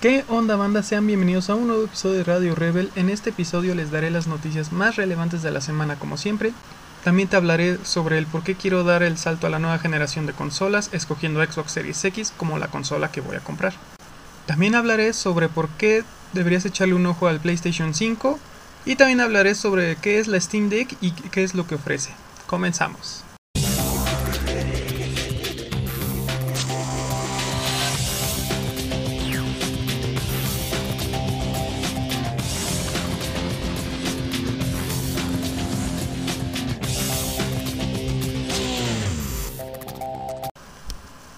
¿Qué onda banda? Sean bienvenidos a un nuevo episodio de Radio Rebel. En este episodio les daré las noticias más relevantes de la semana como siempre. También te hablaré sobre el por qué quiero dar el salto a la nueva generación de consolas, escogiendo Xbox Series X como la consola que voy a comprar. También hablaré sobre por qué deberías echarle un ojo al PlayStation 5 y también hablaré sobre qué es la Steam Deck y qué es lo que ofrece. Comenzamos.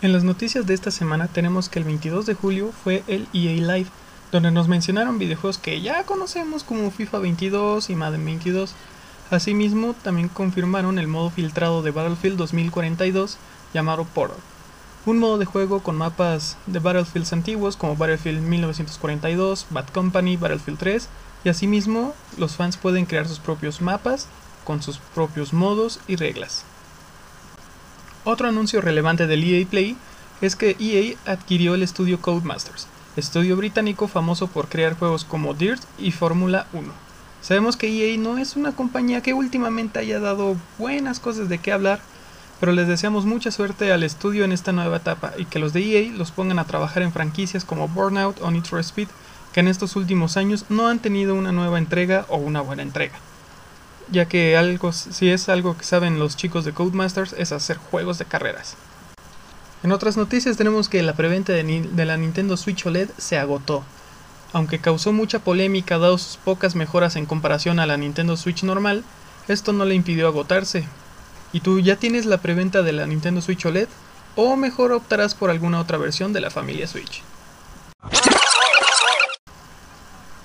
En las noticias de esta semana tenemos que el 22 de julio fue el EA Live, donde nos mencionaron videojuegos que ya conocemos como FIFA 22 y Madden 22. Asimismo, también confirmaron el modo filtrado de Battlefield 2042 llamado Portal, un modo de juego con mapas de Battlefields antiguos como Battlefield 1942, Bad Company, Battlefield 3, y asimismo los fans pueden crear sus propios mapas con sus propios modos y reglas. Otro anuncio relevante del EA Play es que EA adquirió el estudio Codemasters, estudio británico famoso por crear juegos como Dirt y Fórmula 1. Sabemos que EA no es una compañía que últimamente haya dado buenas cosas de qué hablar, pero les deseamos mucha suerte al estudio en esta nueva etapa y que los de EA los pongan a trabajar en franquicias como Burnout o Need Speed, que en estos últimos años no han tenido una nueva entrega o una buena entrega ya que algo, si es algo que saben los chicos de Codemasters es hacer juegos de carreras. En otras noticias tenemos que la preventa de, la Nintendo Switch OLED se agotó. Aunque causó mucha polémica dado sus pocas mejoras en comparación a la Nintendo Switch normal, esto no le impidió agotarse. ¿Y tú ya tienes la preventa de la Nintendo Switch OLED? ¿O mejor optarás por alguna otra versión de la familia Switch?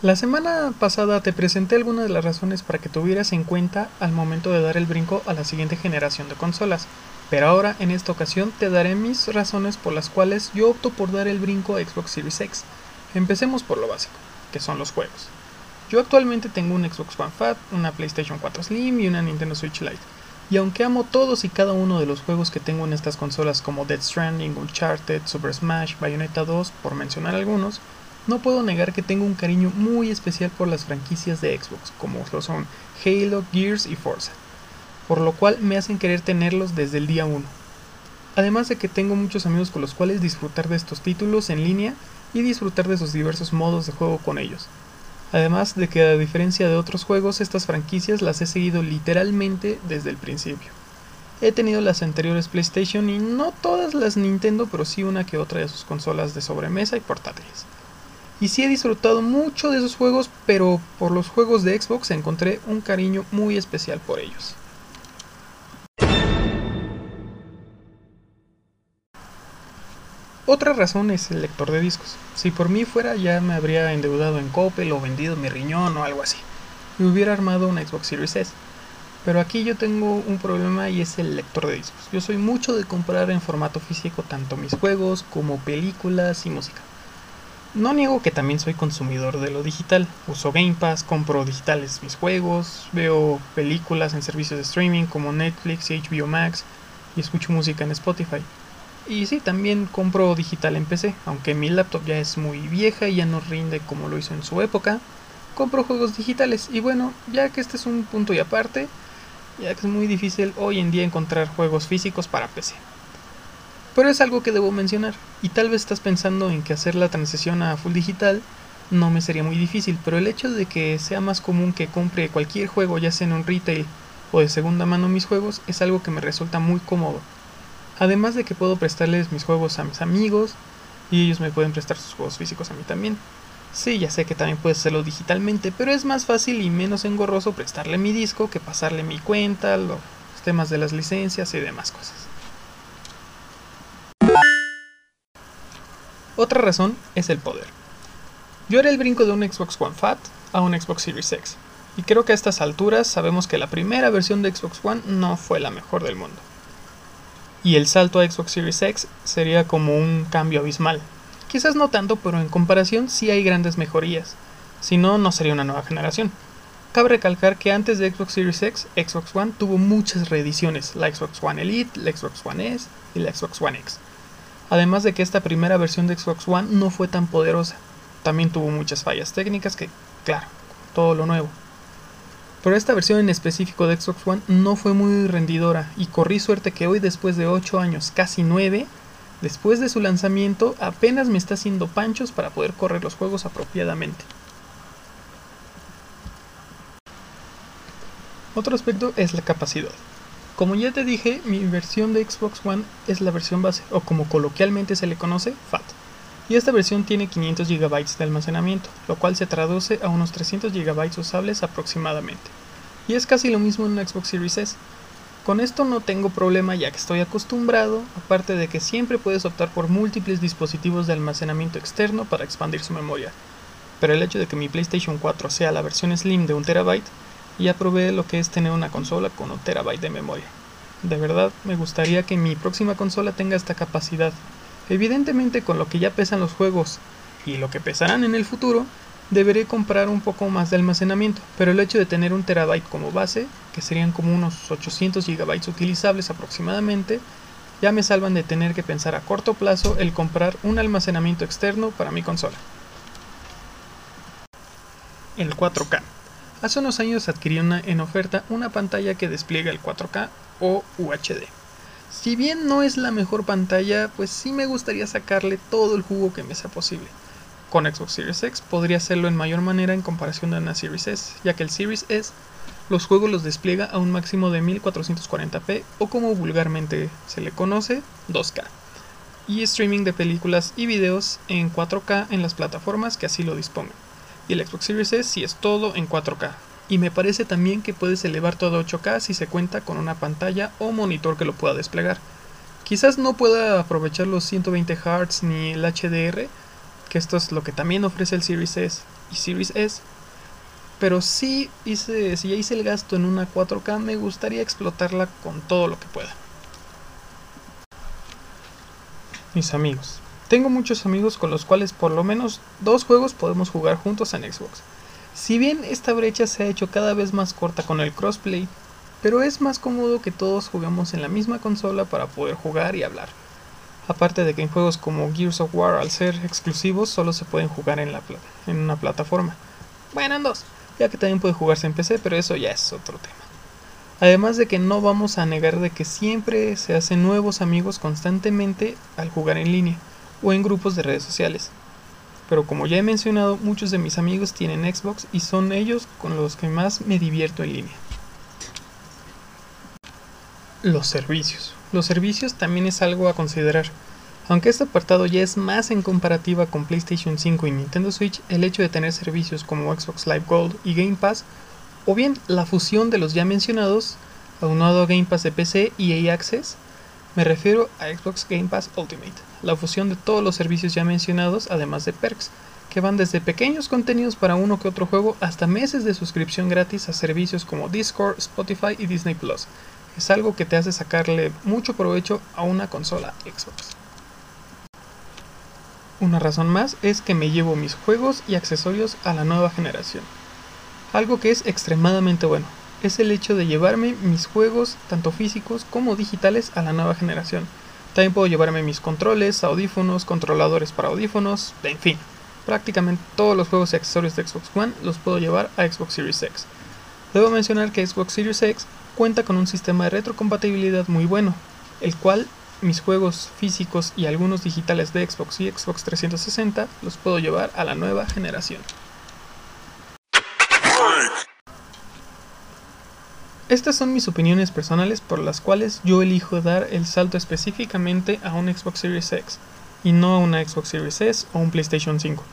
La semana pasada te presenté algunas de las razones para que tuvieras en cuenta al momento de dar el brinco a la siguiente generación de consolas, pero ahora en esta ocasión te daré mis razones por las cuales yo opto por dar el brinco a Xbox Series X. Empecemos por lo básico, que son los juegos. Yo actualmente tengo un Xbox One Fat, una PlayStation 4 Slim y una Nintendo Switch Lite. Y aunque amo todos y cada uno de los juegos que tengo en estas consolas como Dead Stranding, Uncharted, Super Smash, Bayonetta 2, por mencionar algunos, no puedo negar que tengo un cariño muy especial por las franquicias de Xbox, como lo son Halo, Gears y Forza, por lo cual me hacen querer tenerlos desde el día 1. Además de que tengo muchos amigos con los cuales disfrutar de estos títulos en línea y disfrutar de sus diversos modos de juego con ellos. Además de que a diferencia de otros juegos, estas franquicias las he seguido literalmente desde el principio. He tenido las anteriores PlayStation y no todas las Nintendo, pero sí una que otra de sus consolas de sobremesa y portátiles. Y sí he disfrutado mucho de esos juegos, pero por los juegos de Xbox encontré un cariño muy especial por ellos. Otra razón es el lector de discos. Si por mí fuera ya me habría endeudado en Coppel o vendido mi riñón o algo así. Y hubiera armado una Xbox Series S. Pero aquí yo tengo un problema y es el lector de discos. Yo soy mucho de comprar en formato físico tanto mis juegos como películas y música. No niego que también soy consumidor de lo digital. Uso Game Pass, compro digitales mis juegos, veo películas en servicios de streaming como Netflix y HBO Max y escucho música en Spotify. Y sí, también compro digital en PC, aunque mi laptop ya es muy vieja y ya no rinde como lo hizo en su época. Compro juegos digitales y bueno, ya que este es un punto y aparte, ya que es muy difícil hoy en día encontrar juegos físicos para PC. Pero es algo que debo mencionar, y tal vez estás pensando en que hacer la transición a full digital no me sería muy difícil, pero el hecho de que sea más común que compre cualquier juego, ya sea en un retail o de segunda mano mis juegos, es algo que me resulta muy cómodo. Además de que puedo prestarles mis juegos a mis amigos y ellos me pueden prestar sus juegos físicos a mí también. Sí, ya sé que también puedes hacerlo digitalmente, pero es más fácil y menos engorroso prestarle mi disco que pasarle mi cuenta, los temas de las licencias y demás cosas. Otra razón es el poder. Yo haré el brinco de un Xbox One Fat a un Xbox Series X, y creo que a estas alturas sabemos que la primera versión de Xbox One no fue la mejor del mundo. Y el salto a Xbox Series X sería como un cambio abismal. Quizás no tanto, pero en comparación sí hay grandes mejorías. Si no, no sería una nueva generación. Cabe recalcar que antes de Xbox Series X, Xbox One tuvo muchas reediciones, la Xbox One Elite, la Xbox One S y la Xbox One X además de que esta primera versión de Xbox One no fue tan poderosa. también tuvo muchas fallas técnicas que, claro, todo lo nuevo. Pero esta versión en específico de Xbox One no fue muy rendidora y corrí suerte que hoy después de 8 años, casi 9, después de su lanzamiento apenas me está haciendo panchos para poder correr los juegos apropiadamente. Otro aspecto es la capacidad. Como ya te dije, mi versión de Xbox One es la versión base, o como coloquialmente se le conoce, FAT. Y esta versión tiene 500 GB de almacenamiento, lo cual se traduce a unos 300 GB usables aproximadamente. Y es casi lo mismo en una Xbox Series S. Con esto no tengo problema ya que estoy acostumbrado, aparte de que siempre puedes optar por múltiples dispositivos de almacenamiento externo para expandir su memoria. Pero el hecho de que mi PlayStation 4 sea la versión Slim de 1 TB ya probé lo que es tener una consola con un terabyte de memoria. De verdad, me gustaría que mi próxima consola tenga esta capacidad. Evidentemente, con lo que ya pesan los juegos y lo que pesarán en el futuro, deberé comprar un poco más de almacenamiento, pero el hecho de tener un terabyte como base, que serían como unos 800 gigabytes utilizables aproximadamente, ya me salvan de tener que pensar a corto plazo el comprar un almacenamiento externo para mi consola. El 4K. Hace unos años adquirí en oferta una pantalla que despliega el 4K o UHD. Si bien no es la mejor pantalla, pues sí me gustaría sacarle todo el jugo que me sea posible. Con Xbox Series X podría hacerlo en mayor manera en comparación de una Series S, ya que el Series S los juegos los despliega a un máximo de 1440p o como vulgarmente se le conoce, 2K. Y streaming de películas y videos en 4K en las plataformas que así lo dispongan y el Xbox Series S si es todo en 4K. Y me parece también que puedes elevar todo a 8K si se cuenta con una pantalla o monitor que lo pueda desplegar. Quizás no pueda aprovechar los 120 Hz ni el HDR, que esto es lo que también ofrece el Series S y Series S. Pero si, hice, si ya hice el gasto en una 4K, me gustaría explotarla con todo lo que pueda. Mis amigos, tengo muchos amigos con los cuales por lo menos dos juegos podemos jugar juntos en Xbox. Si bien esta brecha se ha hecho cada vez más corta con el crossplay, pero es más cómodo que todos juguemos en la misma consola para poder jugar y hablar. Aparte de que en juegos como Gears of War al ser exclusivos solo se pueden jugar en, la en una plataforma. Bueno, en dos, ya que también puede jugarse en PC, pero eso ya es otro tema. Además de que no vamos a negar de que siempre se hacen nuevos amigos constantemente al jugar en línea o en grupos de redes sociales. Pero como ya he mencionado, muchos de mis amigos tienen Xbox y son ellos con los que más me divierto en línea. Los servicios. Los servicios también es algo a considerar. Aunque este apartado ya es más en comparativa con PlayStation 5 y Nintendo Switch, el hecho de tener servicios como Xbox Live Gold y Game Pass, o bien la fusión de los ya mencionados, aunado a Game Pass de PC y EA Access, me refiero a Xbox Game Pass Ultimate, la fusión de todos los servicios ya mencionados, además de perks, que van desde pequeños contenidos para uno que otro juego hasta meses de suscripción gratis a servicios como Discord, Spotify y Disney Plus. Es algo que te hace sacarle mucho provecho a una consola Xbox. Una razón más es que me llevo mis juegos y accesorios a la nueva generación. Algo que es extremadamente bueno, es el hecho de llevarme mis juegos, tanto físicos como digitales, a la nueva generación. También puedo llevarme mis controles, audífonos, controladores para audífonos, en fin. Prácticamente todos los juegos y accesorios de Xbox One los puedo llevar a Xbox Series X. Debo mencionar que Xbox Series X cuenta con un sistema de retrocompatibilidad muy bueno, el cual mis juegos físicos y algunos digitales de Xbox y Xbox 360 los puedo llevar a la nueva generación. Estas son mis opiniones personales por las cuales yo elijo dar el salto específicamente a un Xbox Series X y no a una Xbox Series S o un PlayStation 5.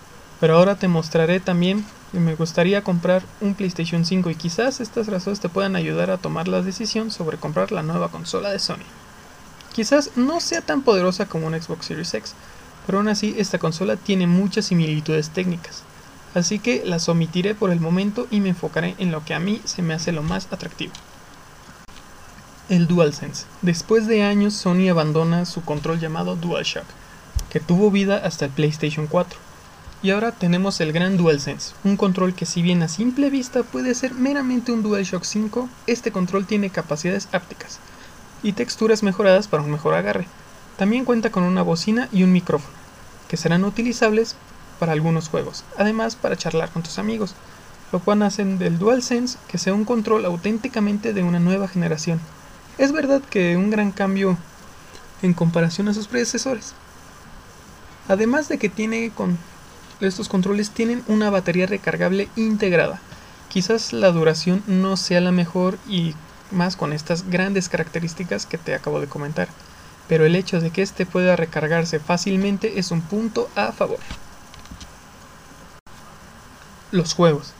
Pero ahora te mostraré también que me gustaría comprar un PlayStation 5 y quizás estas razones te puedan ayudar a tomar la decisión sobre comprar la nueva consola de Sony. Quizás no sea tan poderosa como un Xbox Series X, pero aún así esta consola tiene muchas similitudes técnicas, así que las omitiré por el momento y me enfocaré en lo que a mí se me hace lo más atractivo. El DualSense. Después de años Sony abandona su control llamado DualShock, que tuvo vida hasta el PlayStation 4. Y ahora tenemos el gran DualSense, un control que si bien a simple vista puede ser meramente un DualShock 5, este control tiene capacidades ápticas y texturas mejoradas para un mejor agarre. También cuenta con una bocina y un micrófono, que serán utilizables para algunos juegos, además para charlar con tus amigos, lo cual hacen del DualSense que sea un control auténticamente de una nueva generación. Es verdad que un gran cambio en comparación a sus predecesores. Además de que tiene con estos controles tienen una batería recargable integrada. Quizás la duración no sea la mejor y más con estas grandes características que te acabo de comentar, pero el hecho de que este pueda recargarse fácilmente es un punto a favor. Los juegos.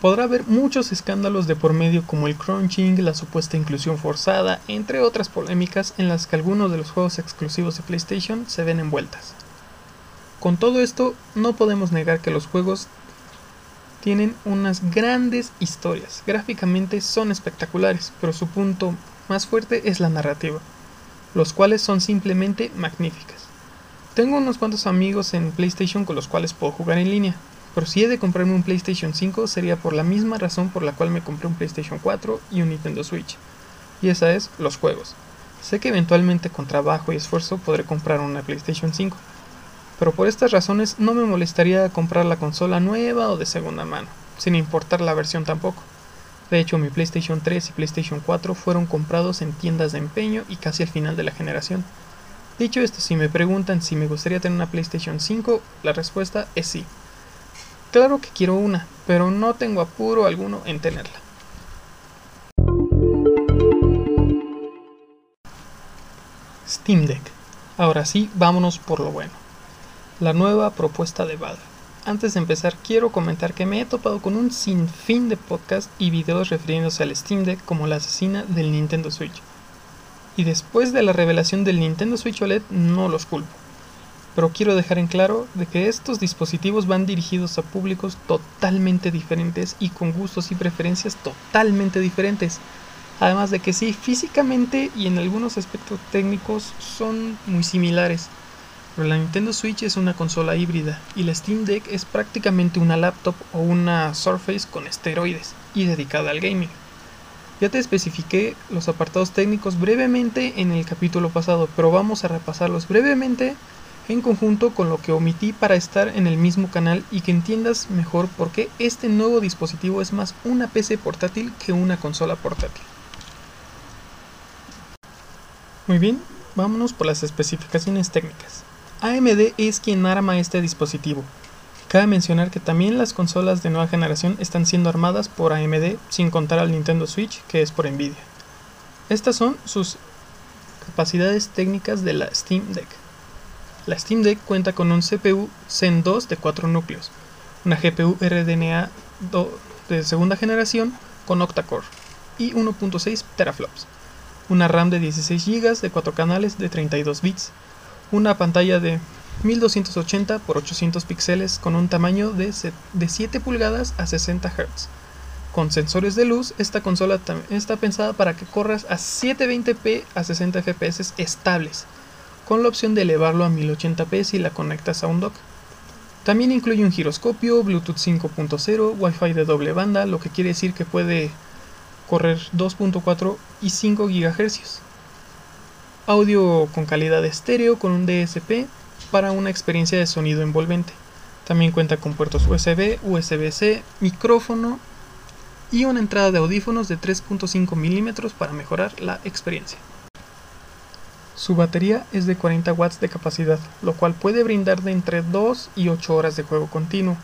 Podrá haber muchos escándalos de por medio como el crunching, la supuesta inclusión forzada, entre otras polémicas en las que algunos de los juegos exclusivos de PlayStation se ven envueltas. Con todo esto, no podemos negar que los juegos tienen unas grandes historias. Gráficamente son espectaculares, pero su punto más fuerte es la narrativa, los cuales son simplemente magníficas. Tengo unos cuantos amigos en PlayStation con los cuales puedo jugar en línea, pero si he de comprarme un PlayStation 5 sería por la misma razón por la cual me compré un PlayStation 4 y un Nintendo Switch, y esa es los juegos. Sé que eventualmente con trabajo y esfuerzo podré comprar una PlayStation 5, pero por estas razones no me molestaría comprar la consola nueva o de segunda mano, sin importar la versión tampoco. De hecho, mi PlayStation 3 y PlayStation 4 fueron comprados en tiendas de empeño y casi al final de la generación. Dicho esto, si me preguntan si me gustaría tener una PlayStation 5, la respuesta es sí. Claro que quiero una, pero no tengo apuro alguno en tenerla. Steam Deck. Ahora sí, vámonos por lo bueno la nueva propuesta de Valve. Antes de empezar, quiero comentar que me he topado con un sinfín de podcasts y videos refiriéndose al Steam Deck como la asesina del Nintendo Switch. Y después de la revelación del Nintendo Switch OLED, no los culpo. Pero quiero dejar en claro de que estos dispositivos van dirigidos a públicos totalmente diferentes y con gustos y preferencias totalmente diferentes. Además de que sí, físicamente y en algunos aspectos técnicos son muy similares pero la Nintendo Switch es una consola híbrida y la Steam Deck es prácticamente una laptop o una Surface con esteroides y dedicada al gaming. Ya te especifiqué los apartados técnicos brevemente en el capítulo pasado, pero vamos a repasarlos brevemente en conjunto con lo que omití para estar en el mismo canal y que entiendas mejor por qué este nuevo dispositivo es más una PC portátil que una consola portátil. Muy bien, vámonos por las especificaciones técnicas. AMD es quien arma este dispositivo. Cabe mencionar que también las consolas de nueva generación están siendo armadas por AMD sin contar al Nintendo Switch que es por Nvidia. Estas son sus capacidades técnicas de la Steam Deck. La Steam Deck cuenta con un CPU Zen 2 de 4 núcleos, una GPU RDNA de segunda generación con octa-core y 1.6 teraflops, una RAM de 16 GB de 4 canales de 32 bits, una pantalla de 1280 x 800 píxeles con un tamaño de, 7 pulgadas a 60 Hz. Con sensores de luz, esta consola está pensada para que corras a 720p a 60 fps estables, con la opción de elevarlo a 1080p si la conectas a un dock. También incluye un giroscopio, Bluetooth 5.0, Wi-Fi de doble banda, lo que quiere decir que puede correr 2.4 y 5 GHz audio con calidad estéreo con un DSP para una experiencia de sonido envolvente. También cuenta con puertos USB, USB-C, micrófono y una entrada de audífonos de 3.5 milímetros para mejorar la experiencia. Su batería es de 40 watts de capacidad, lo cual puede brindar de entre 2 y 8 horas de juego continuo.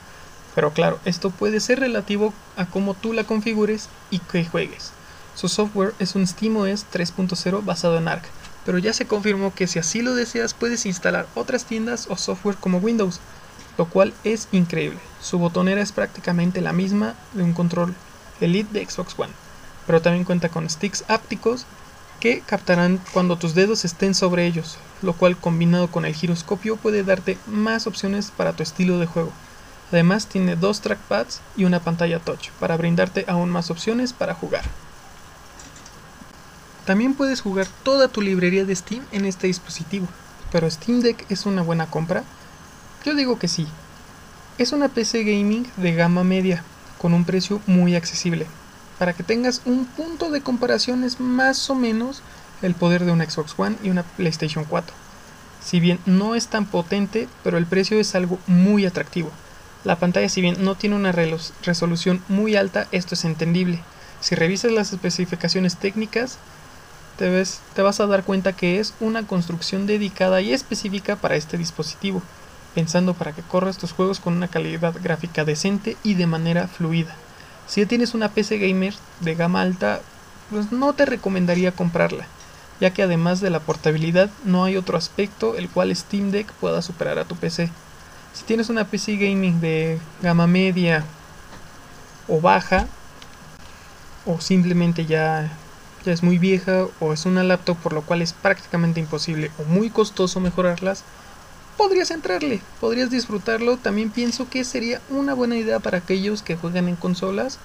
Pero claro, esto puede ser relativo a cómo tú la configures y que juegues. Su software es un SteamOS 3.0 basado en ARC, pero ya se confirmó que si así lo deseas puedes instalar otras tiendas o software como Windows, lo cual es increíble. Su botonera es prácticamente la misma de un control Elite de Xbox One, pero también cuenta con sticks ápticos que captarán cuando tus dedos estén sobre ellos, lo cual combinado con el giroscopio puede darte más opciones para tu estilo de juego. Además tiene dos trackpads y una pantalla touch para brindarte aún más opciones para jugar. También puedes jugar toda tu librería de Steam en este dispositivo. Pero Steam Deck es una buena compra? Yo digo que sí. Es una PC gaming de gama media, con un precio muy accesible. Para que tengas un punto de comparación es más o menos el poder de una Xbox One y una PlayStation 4. Si bien no es tan potente, pero el precio es algo muy atractivo. La pantalla si bien no tiene una resolución muy alta, esto es entendible. Si revisas las especificaciones técnicas, te, ves, te vas a dar cuenta que es una construcción dedicada y específica para este dispositivo, pensando para que corras tus juegos con una calidad gráfica decente y de manera fluida. Si ya tienes una PC gamer de gama alta, pues no te recomendaría comprarla, ya que además de la portabilidad no hay otro aspecto el cual Steam Deck pueda superar a tu PC. Si tienes una PC gaming de gama media o baja, o simplemente ya, ya es muy vieja, o es una laptop por lo cual es prácticamente imposible o muy costoso mejorarlas, podrías entrarle, podrías disfrutarlo. También pienso que sería una buena idea para aquellos que juegan en consolas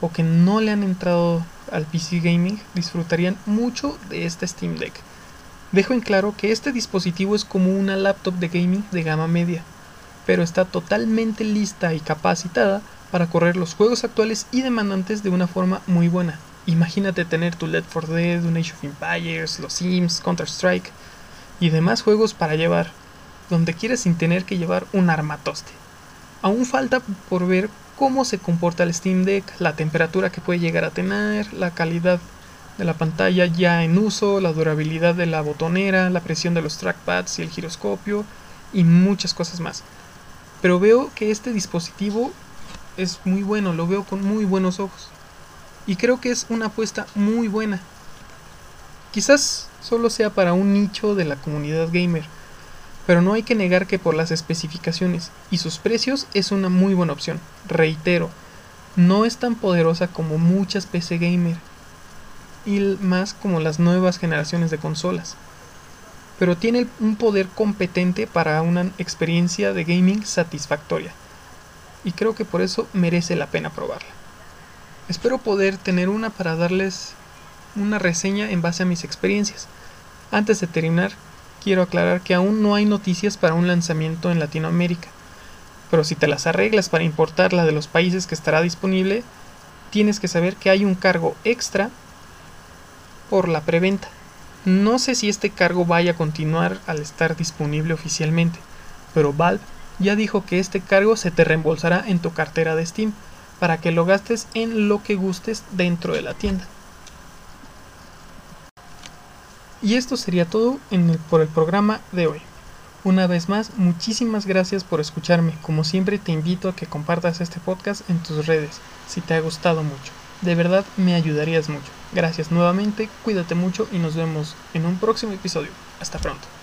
o que no le han entrado al PC gaming, disfrutarían mucho de este Steam Deck. Dejo en claro que este dispositivo es como una laptop de gaming de gama media, pero está totalmente lista y capacitada para correr los juegos actuales y demandantes de una forma muy buena. Imagínate tener tu Left 4 Dead, un Age of Empires, los Sims, Counter-Strike y demás juegos para llevar donde quieras sin tener que llevar un armatoste. Aún falta por ver cómo se comporta el Steam Deck, la temperatura que puede llegar a tener, la calidad de la pantalla ya en uso, la durabilidad de la botonera, la presión de los trackpads y el giroscopio y muchas cosas más. Pero veo que este dispositivo es muy bueno, lo veo con muy buenos ojos. Y creo que es una apuesta muy buena. Quizás solo sea para un nicho de la comunidad gamer, pero no hay que negar que por las especificaciones y sus precios es una muy buena opción. Reitero, no es tan poderosa como muchas PC gamer y más como las nuevas generaciones de consolas, pero tiene un poder competente para una experiencia de gaming satisfactoria y creo que por eso merece la pena probarla. Espero poder tener una para darles una reseña en base a mis experiencias. Antes de terminar, quiero aclarar que aún no hay noticias para un lanzamiento en Latinoamérica. Pero si te las arreglas para importarla de los países que estará disponible, tienes que saber que hay un cargo extra por la preventa. No sé si este cargo vaya a continuar al estar disponible oficialmente, pero Valve ya dijo que este cargo se te reembolsará en tu cartera de Steam para que lo gastes en lo que gustes dentro de la tienda. Y esto sería todo por el programa de hoy. Una vez más, muchísimas gracias por escucharme. Como siempre, te invito a que compartas este podcast en tus redes, si te ha gustado mucho. De verdad, me ayudarías mucho. Gracias nuevamente, cuídate mucho y nos vemos en un próximo episodio. Hasta pronto.